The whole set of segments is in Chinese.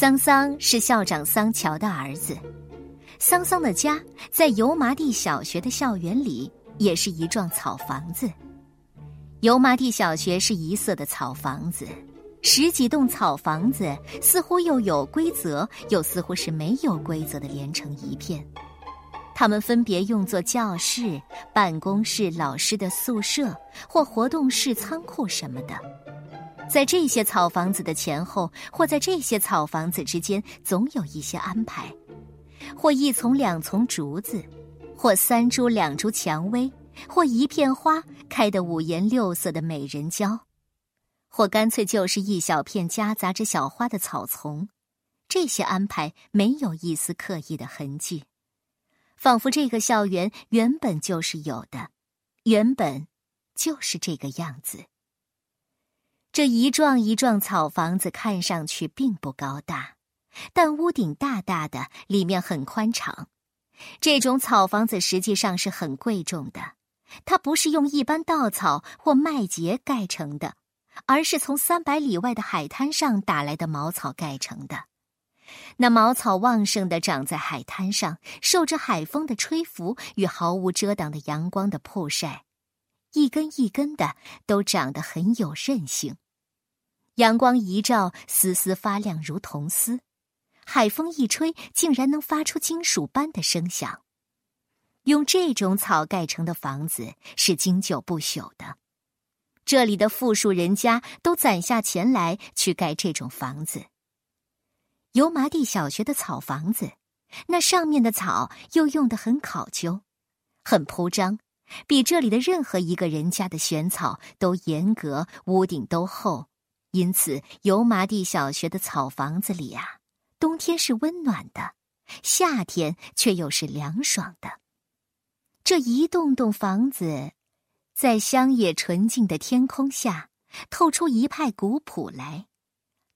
桑桑是校长桑乔的儿子，桑桑的家在油麻地小学的校园里，也是一幢草房子。油麻地小学是一色的草房子，十几栋草房子似乎又有规则，又似乎是没有规则的连成一片。它们分别用作教室、办公室、老师的宿舍或活动室、仓库什么的。在这些草房子的前后，或在这些草房子之间，总有一些安排：或一丛两丛竹子，或三株两株蔷薇，或一片花开得五颜六色的美人蕉，或干脆就是一小片夹杂着小花的草丛。这些安排没有一丝刻意的痕迹，仿佛这个校园原本就是有的，原本就是这个样子。这一幢一幢草房子看上去并不高大，但屋顶大大的，里面很宽敞。这种草房子实际上是很贵重的，它不是用一般稻草或麦秸盖成的，而是从三百里外的海滩上打来的茅草盖成的。那茅草旺盛的长在海滩上，受着海风的吹拂与毫无遮挡的阳光的曝晒。一根一根的都长得很有韧性，阳光一照，丝丝发亮如铜丝；海风一吹，竟然能发出金属般的声响。用这种草盖成的房子是经久不朽的，这里的富庶人家都攒下钱来去盖这种房子。油麻地小学的草房子，那上面的草又用得很考究，很铺张。比这里的任何一个人家的选草都严格，屋顶都厚，因此油麻地小学的草房子里啊，冬天是温暖的，夏天却又是凉爽的。这一栋栋房子，在乡野纯净的天空下，透出一派古朴来；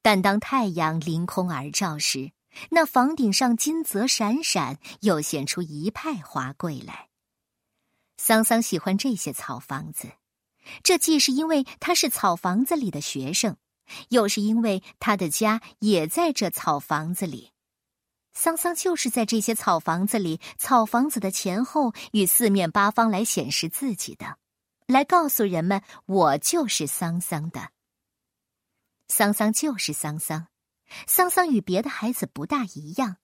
但当太阳凌空而照时，那房顶上金泽闪闪，又显出一派华贵来。桑桑喜欢这些草房子，这既是因为他是草房子里的学生，又是因为他的家也在这草房子里。桑桑就是在这些草房子里，草房子的前后与四面八方来显示自己的，来告诉人们我就是桑桑的。桑桑就是桑桑，桑桑与别的孩子不大一样，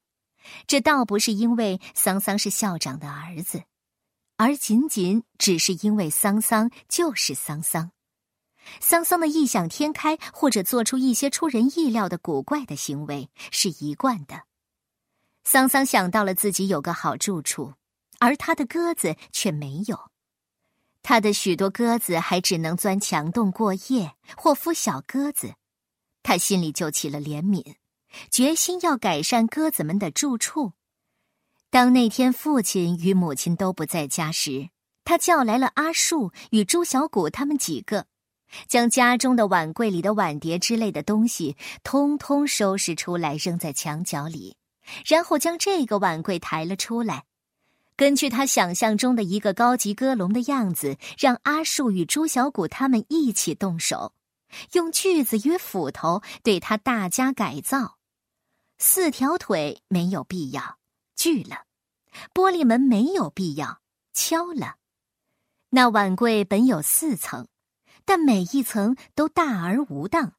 这倒不是因为桑桑是校长的儿子。而仅仅只是因为桑桑就是桑桑，桑桑的异想天开或者做出一些出人意料的古怪的行为是一贯的。桑桑想到了自己有个好住处，而他的鸽子却没有，他的许多鸽子还只能钻墙洞过夜或孵小鸽子，他心里就起了怜悯，决心要改善鸽子们的住处。当那天父亲与母亲都不在家时，他叫来了阿树与朱小谷他们几个，将家中的碗柜里的碗碟之类的东西通通收拾出来，扔在墙角里，然后将这个碗柜抬了出来，根据他想象中的一个高级鸽笼的样子，让阿树与朱小谷他们一起动手，用锯子与斧头对他大加改造。四条腿没有必要。锯了，玻璃门没有必要敲了。那碗柜本有四层，但每一层都大而无当。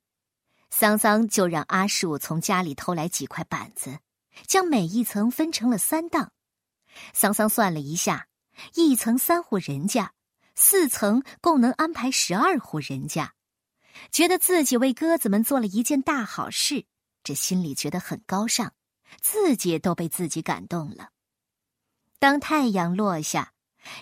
桑桑就让阿树从家里偷来几块板子，将每一层分成了三档。桑桑算了一下，一层三户人家，四层共能安排十二户人家，觉得自己为鸽子们做了一件大好事，这心里觉得很高尚。自己都被自己感动了。当太阳落下，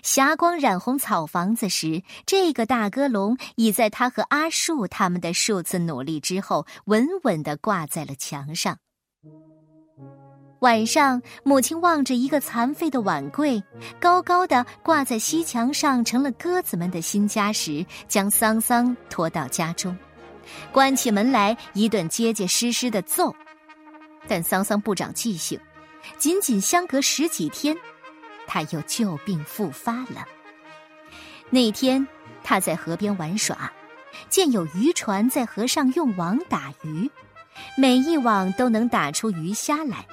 霞光染红草房子时，这个大鸽笼已在他和阿树他们的数次努力之后，稳稳地挂在了墙上。晚上，母亲望着一个残废的碗柜，高高的挂在西墙上，成了鸽子们的新家时，将桑桑拖到家中，关起门来，一顿结结实实的揍。但桑桑不长记性，仅仅相隔十几天，他又旧病复发了。那天他在河边玩耍，见有渔船在河上用网打鱼，每一网都能打出鱼虾来，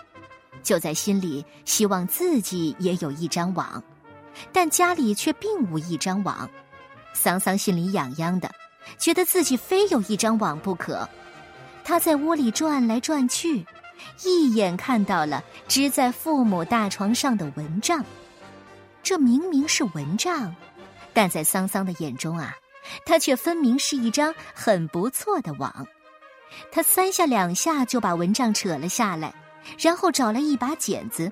就在心里希望自己也有一张网，但家里却并无一张网。桑桑心里痒痒的，觉得自己非有一张网不可。他在屋里转来转去，一眼看到了支在父母大床上的蚊帐。这明明是蚊帐，但在桑桑的眼中啊，它却分明是一张很不错的网。他三下两下就把蚊帐扯了下来，然后找了一把剪子，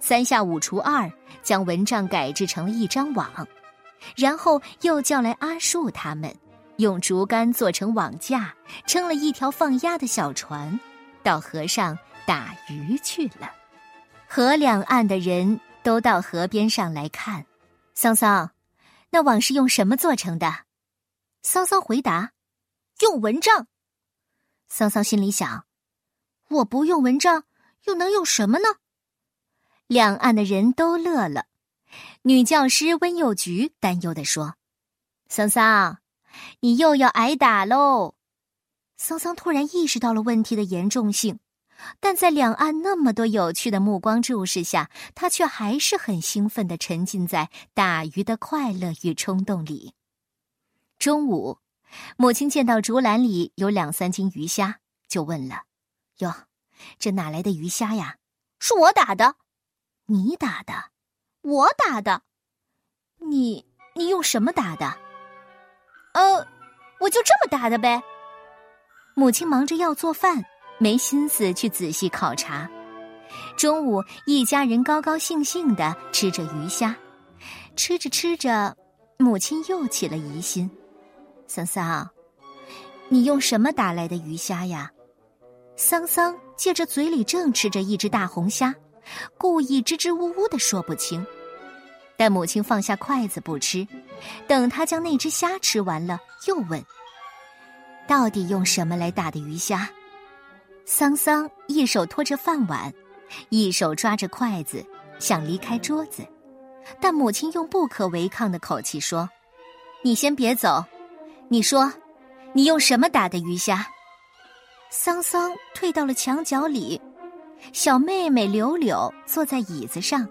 三下五除二将蚊帐改制成了一张网，然后又叫来阿树他们，用竹竿做成网架，撑了一条放鸭的小船，到河上打鱼去了。河两岸的人都到河边上来看，桑桑，那网是用什么做成的？桑桑回答：用蚊帐。桑桑心里想：“我不用蚊帐，又能用什么呢？”两岸的人都乐了。女教师温幼菊担忧地说：“桑桑，你又要挨打喽！”桑桑突然意识到了问题的严重性，但在两岸那么多有趣的目光注视下，他却还是很兴奋的沉浸在打鱼的快乐与冲动里。中午。母亲见到竹篮里有两三斤鱼虾，就问了：“哟，这哪来的鱼虾呀？”“是我打的。”“你打的？”“我打的。”“你你用什么打的？”“呃，我就这么打的呗。”母亲忙着要做饭，没心思去仔细考察。中午，一家人高高兴兴的吃着鱼虾，吃着吃着，母亲又起了疑心。桑桑，你用什么打来的鱼虾呀？桑桑借着嘴里正吃着一只大红虾，故意支支吾吾的说不清。但母亲放下筷子不吃，等他将那只虾吃完了，又问：“到底用什么来打的鱼虾？”桑桑一手托着饭碗，一手抓着筷子，想离开桌子，但母亲用不可违抗的口气说：“你先别走。”你说，你用什么打的鱼虾？桑桑退到了墙角里，小妹妹柳柳坐在椅子上，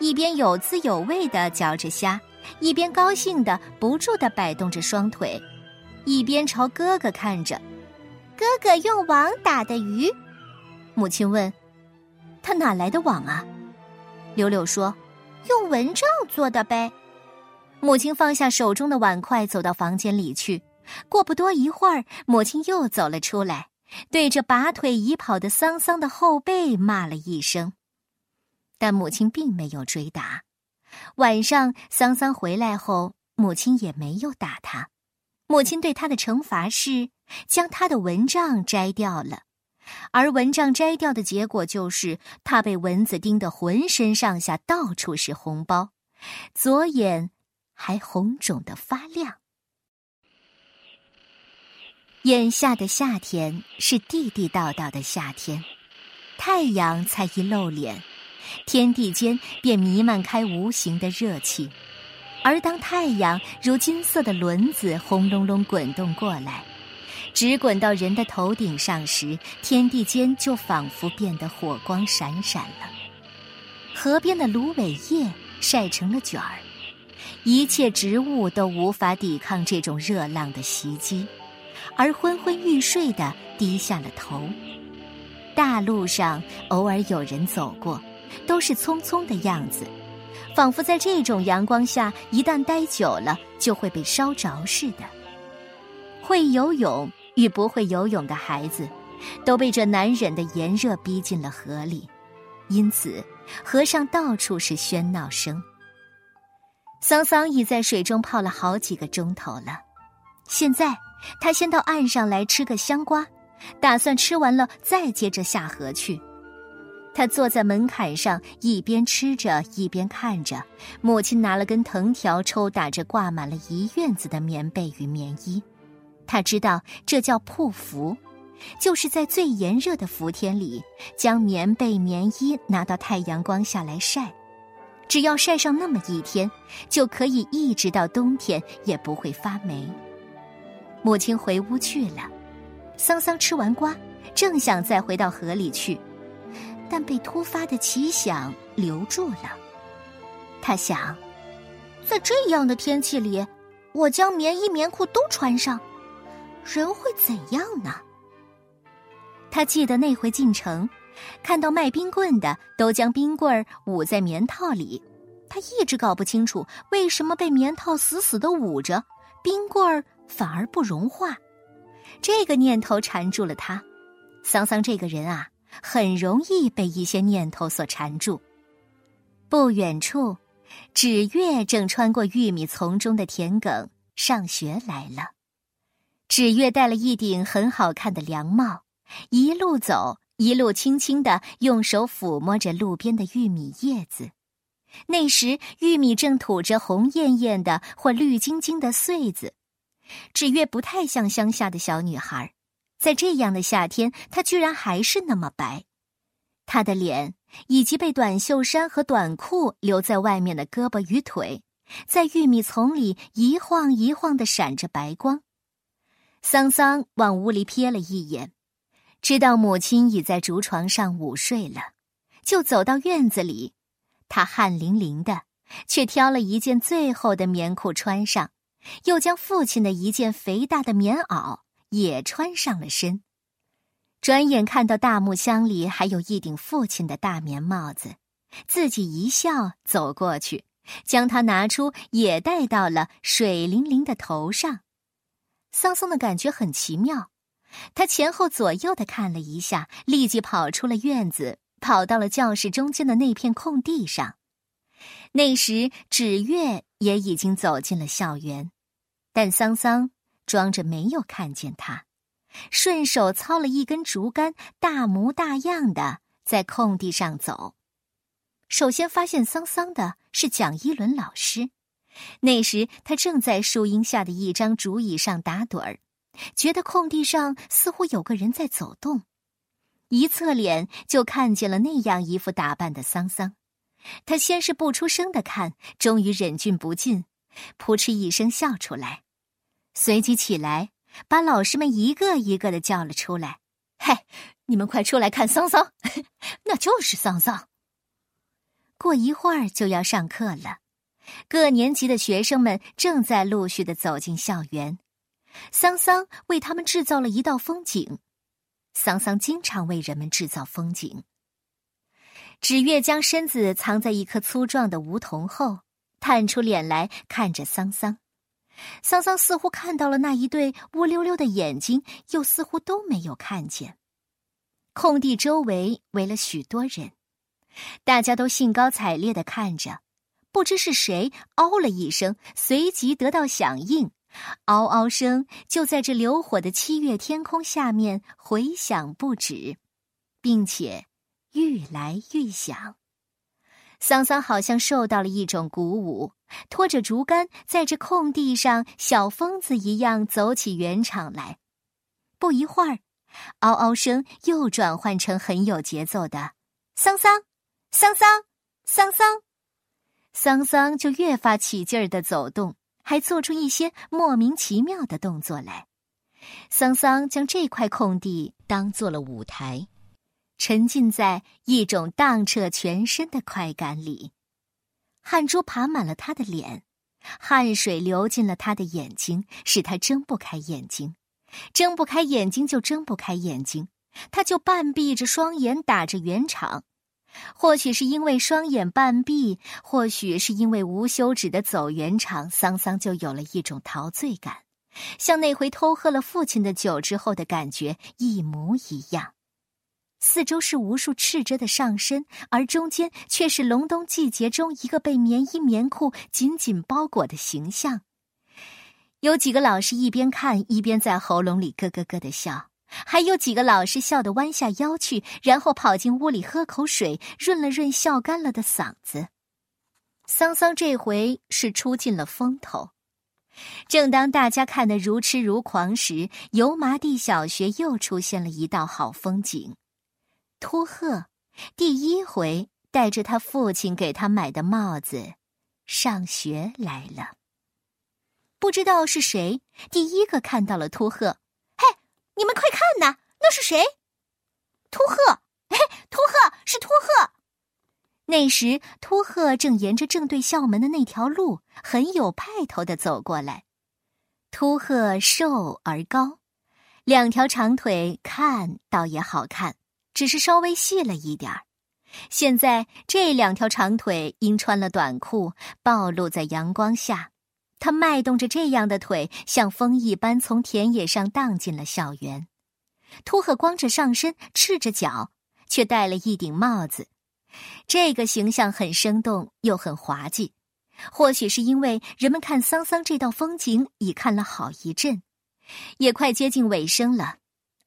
一边有滋有味的嚼着虾，一边高兴的不住的摆动着双腿，一边朝哥哥看着。哥哥用网打的鱼，母亲问：“他哪来的网啊？”柳柳说：“用蚊帐做的呗。”母亲放下手中的碗筷，走到房间里去。过不多一会儿，母亲又走了出来，对着拔腿已跑的桑桑的后背骂了一声。但母亲并没有追打。晚上，桑桑回来后，母亲也没有打他。母亲对他的惩罚是将他的蚊帐摘掉了，而蚊帐摘掉的结果就是他被蚊子叮得浑身上下到处是红包，左眼。还红肿的发亮。眼下的夏天是地地道道的夏天，太阳才一露脸，天地间便弥漫开无形的热气。而当太阳如金色的轮子轰隆隆滚动过来，直滚到人的头顶上时，天地间就仿佛变得火光闪闪了。河边的芦苇叶晒成了卷儿。一切植物都无法抵抗这种热浪的袭击，而昏昏欲睡的低下了头。大路上偶尔有人走过，都是匆匆的样子，仿佛在这种阳光下一旦待久了就会被烧着似的。会游泳与不会游泳的孩子，都被这难忍的炎热逼进了河里，因此河上到处是喧闹声。桑桑已在水中泡了好几个钟头了，现在他先到岸上来吃个香瓜，打算吃完了再接着下河去。他坐在门槛上，一边吃着一边看着母亲拿了根藤条抽打着挂满了一院子的棉被与棉衣。他知道这叫曝伏，就是在最炎热的伏天里，将棉被棉衣拿到太阳光下来晒。只要晒上那么一天，就可以一直到冬天也不会发霉。母亲回屋去了，桑桑吃完瓜，正想再回到河里去，但被突发的奇想留住了。他想，在这样的天气里，我将棉衣棉裤都穿上，人会怎样呢？他记得那回进城，看到卖冰棍的都将冰棍儿捂在棉套里，他一直搞不清楚为什么被棉套死死的捂着，冰棍儿反而不融化。这个念头缠住了他。桑桑这个人啊，很容易被一些念头所缠住。不远处，纸月正穿过玉米丛中的田埂上学来了。纸月戴了一顶很好看的凉帽。一路走，一路轻轻的用手抚摸着路边的玉米叶子。那时，玉米正吐着红艳艳的或绿晶晶的穗子。纸月不太像乡下的小女孩，在这样的夏天，她居然还是那么白。她的脸以及被短袖衫和短裤留在外面的胳膊与腿，在玉米丛里一晃一晃的闪着白光。桑桑往屋里瞥了一眼。知道母亲已在竹床上午睡了，就走到院子里。他汗淋淋的，却挑了一件最厚的棉裤穿上，又将父亲的一件肥大的棉袄也穿上了身。转眼看到大木箱里还有一顶父亲的大棉帽子，自己一笑走过去，将它拿出，也戴到了水灵灵的头上。桑桑的感觉很奇妙。他前后左右的看了一下，立即跑出了院子，跑到了教室中间的那片空地上。那时，纸月也已经走进了校园，但桑桑装着没有看见他，顺手操了一根竹竿，大模大样的在空地上走。首先发现桑桑的是蒋一伦老师，那时他正在树荫下的一张竹椅上打盹儿。觉得空地上似乎有个人在走动，一侧脸就看见了那样一副打扮的桑桑。他先是不出声的看，终于忍俊不禁，扑哧一声笑出来，随即起来把老师们一个一个的叫了出来：“嘿，你们快出来看桑桑，那就是桑桑。”过一会儿就要上课了，各年级的学生们正在陆续的走进校园。桑桑为他们制造了一道风景。桑桑经常为人们制造风景。纸月将身子藏在一棵粗壮的梧桐后，探出脸来看着桑桑。桑桑似乎看到了那一对乌溜溜的眼睛，又似乎都没有看见。空地周围围了许多人，大家都兴高采烈的看着。不知是谁嗷了一声，随即得到响应。嗷嗷声就在这流火的七月天空下面回响不止，并且愈来愈响。桑桑好像受到了一种鼓舞，拖着竹竿在这空地上小疯子一样走起圆场来。不一会儿，嗷嗷声又转换成很有节奏的“桑桑，桑桑，桑桑”，桑桑就越发起劲儿的走动。还做出一些莫名其妙的动作来。桑桑将这块空地当做了舞台，沉浸在一种荡彻全身的快感里。汗珠爬满了他的脸，汗水流进了他的眼睛，使他睁不开眼睛。睁不开眼睛就睁不开眼睛，他就半闭着双眼打着圆场。或许是因为双眼半闭，或许是因为无休止的走圆场，桑桑就有了一种陶醉感，像那回偷喝了父亲的酒之后的感觉一模一样。四周是无数赤着的上身，而中间却是隆冬季节中一个被棉衣棉裤紧紧包裹的形象。有几个老师一边看一边在喉咙里咯咯咯的笑。还有几个老师笑得弯下腰去，然后跑进屋里喝口水，润了润笑干了的嗓子。桑桑这回是出尽了风头。正当大家看得如痴如狂时，油麻地小学又出现了一道好风景：秃鹤第一回戴着他父亲给他买的帽子上学来了。不知道是谁第一个看到了秃鹤。嘿你们快看呐，那是谁？秃鹤，嘿，秃鹤是秃鹤。那时，秃鹤正沿着正对校门的那条路，很有派头的走过来。秃鹤瘦而高，两条长腿看倒也好看，只是稍微细了一点儿。现在这两条长腿因穿了短裤，暴露在阳光下。他迈动着这样的腿，像风一般从田野上荡进了校园。秃鹤光着上身，赤着脚，却戴了一顶帽子。这个形象很生动，又很滑稽。或许是因为人们看桑桑这道风景已看了好一阵，也快接近尾声了；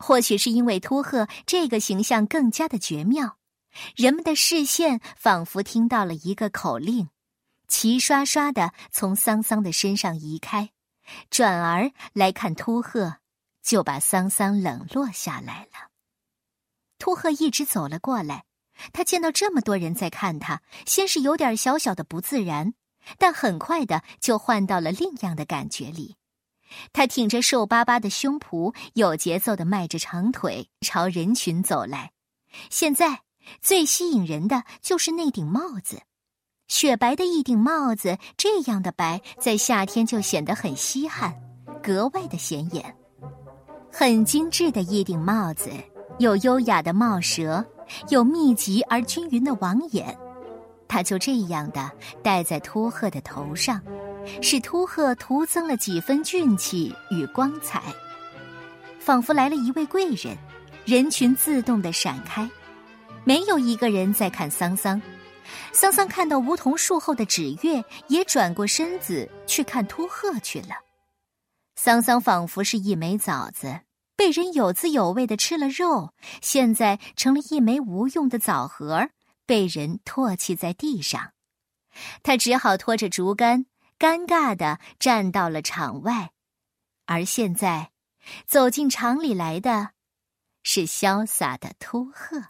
或许是因为秃鹤这个形象更加的绝妙，人们的视线仿佛听到了一个口令，齐刷刷的从桑桑的身上移开，转而来看秃鹤，就把桑桑冷落下来了。秃鹤一直走了过来，他见到这么多人在看他，先是有点小小的不自然。但很快的就换到了另样的感觉里，他挺着瘦巴巴的胸脯，有节奏的迈着长腿朝人群走来。现在最吸引人的就是那顶帽子，雪白的一顶帽子，这样的白在夏天就显得很稀罕，格外的显眼。很精致的一顶帽子，有优雅的帽舌，有密集而均匀的网眼。他就这样的戴在秃鹤的头上，使秃鹤徒增了几分俊气与光彩，仿佛来了一位贵人。人群自动的闪开，没有一个人在看桑桑。桑桑看到梧桐树后的纸月，也转过身子去看秃鹤去了。桑桑仿佛是一枚枣子，被人有滋有味的吃了肉，现在成了一枚无用的枣核。被人唾弃在地上，他只好拖着竹竿，尴尬的站到了场外。而现在，走进场里来的，是潇洒的秃鹤。